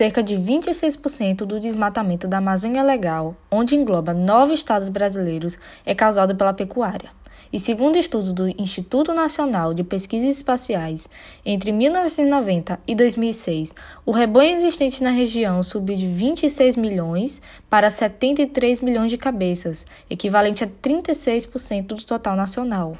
cerca de 26% do desmatamento da Amazônia Legal, onde engloba nove estados brasileiros, é causado pela pecuária. E segundo estudo do Instituto Nacional de Pesquisas Espaciais, entre 1990 e 2006, o rebanho existente na região subiu de 26 milhões para 73 milhões de cabeças, equivalente a 36% do total nacional.